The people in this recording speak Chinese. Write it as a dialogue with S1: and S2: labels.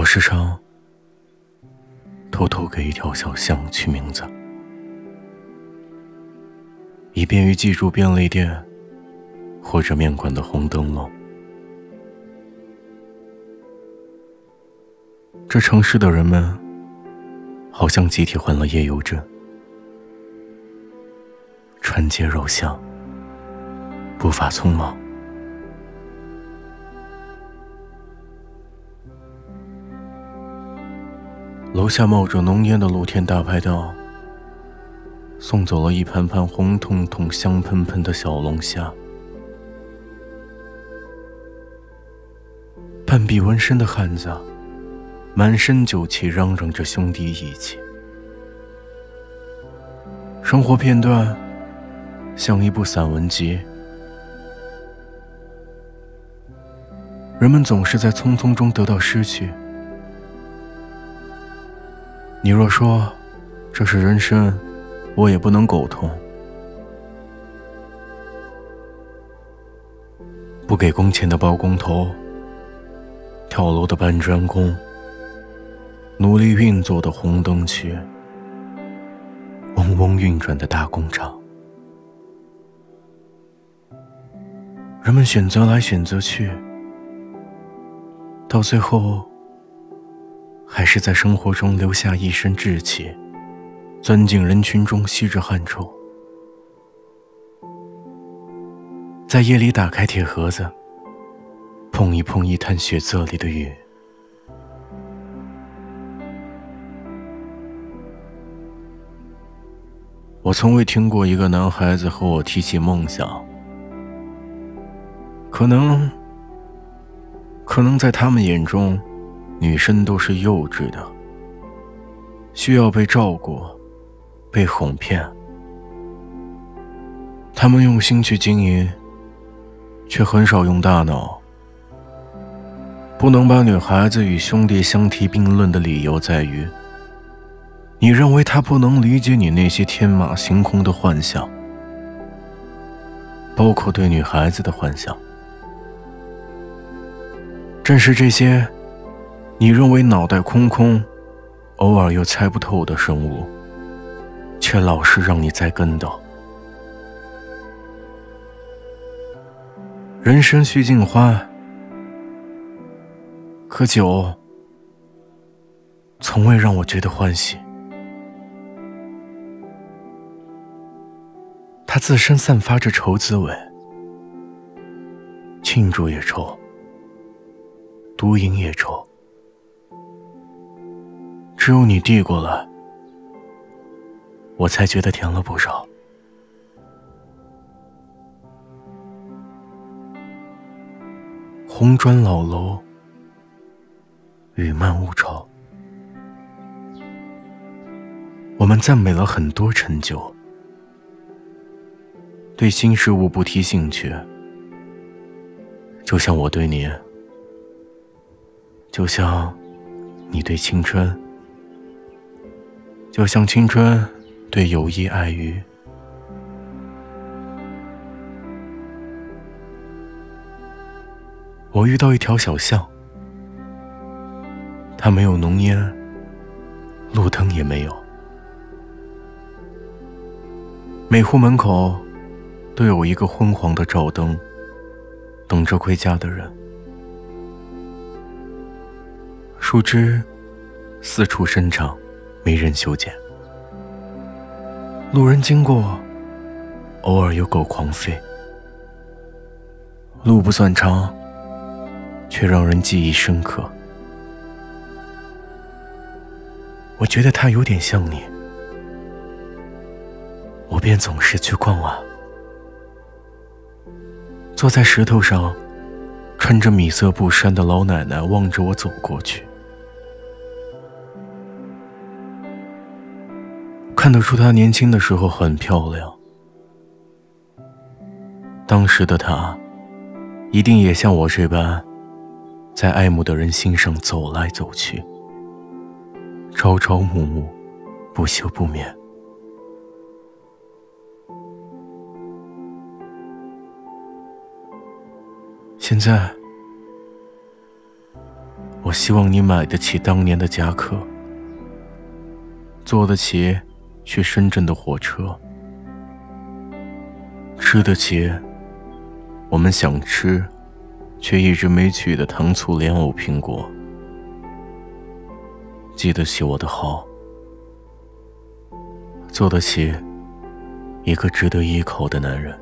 S1: 我时常偷偷给一条小巷取名字，以便于记住便利店或者面馆的红灯笼。这城市的人们好像集体患了夜游症，穿街绕巷，步伐匆忙。楼下冒着浓烟的露天大排档，送走了一盘盘红彤彤、香喷喷的小龙虾。半臂纹身的汉子，满身酒气，嚷嚷着兄弟义气。生活片段像一部散文集，人们总是在匆匆中得到失去。你若说这是人生，我也不能苟同。不给工钱的包工头，跳楼的搬砖工，努力运作的红灯区，嗡嗡运转的大工厂，人们选择来选择去，到最后。还是在生活中留下一身稚气，钻进人群中吸着汗臭，在夜里打开铁盒子，碰一碰一滩血色里的雨。我从未听过一个男孩子和我提起梦想，可能，可能在他们眼中。女生都是幼稚的，需要被照顾，被哄骗。他们用心去经营，却很少用大脑。不能把女孩子与兄弟相提并论的理由在于，你认为他不能理解你那些天马行空的幻想，包括对女孩子的幻想。正是这些。你认为脑袋空空，偶尔又猜不透的生物，却老是让你栽跟斗。人生须尽欢，可酒从未让我觉得欢喜。它自身散发着愁滋味，庆祝也愁，独饮也愁。只有你递过来，我才觉得甜了不少。红砖老楼，雨漫雾潮。我们赞美了很多陈旧，对新事物不提兴趣，就像我对你，就像你对青春。就像青春对友谊爱欲，我遇到一条小巷，它没有浓烟，路灯也没有，每户门口都有一个昏黄的照灯，等着归家的人。树枝四处伸长。没人修剪，路人经过，偶尔有狗狂吠。路不算长，却让人记忆深刻。我觉得它有点像你，我便总是去逛啊。坐在石头上，穿着米色布衫的老奶奶望着我走过去。看得出她年轻的时候很漂亮，当时的她，一定也像我这般，在爱慕的人心上走来走去，朝朝暮暮，不休不眠。现在，我希望你买得起当年的夹克，坐得起去深圳的火车，吃得起我们想吃却一直没去的糖醋莲藕苹果，记得起我的好，做得起一个值得依靠的男人。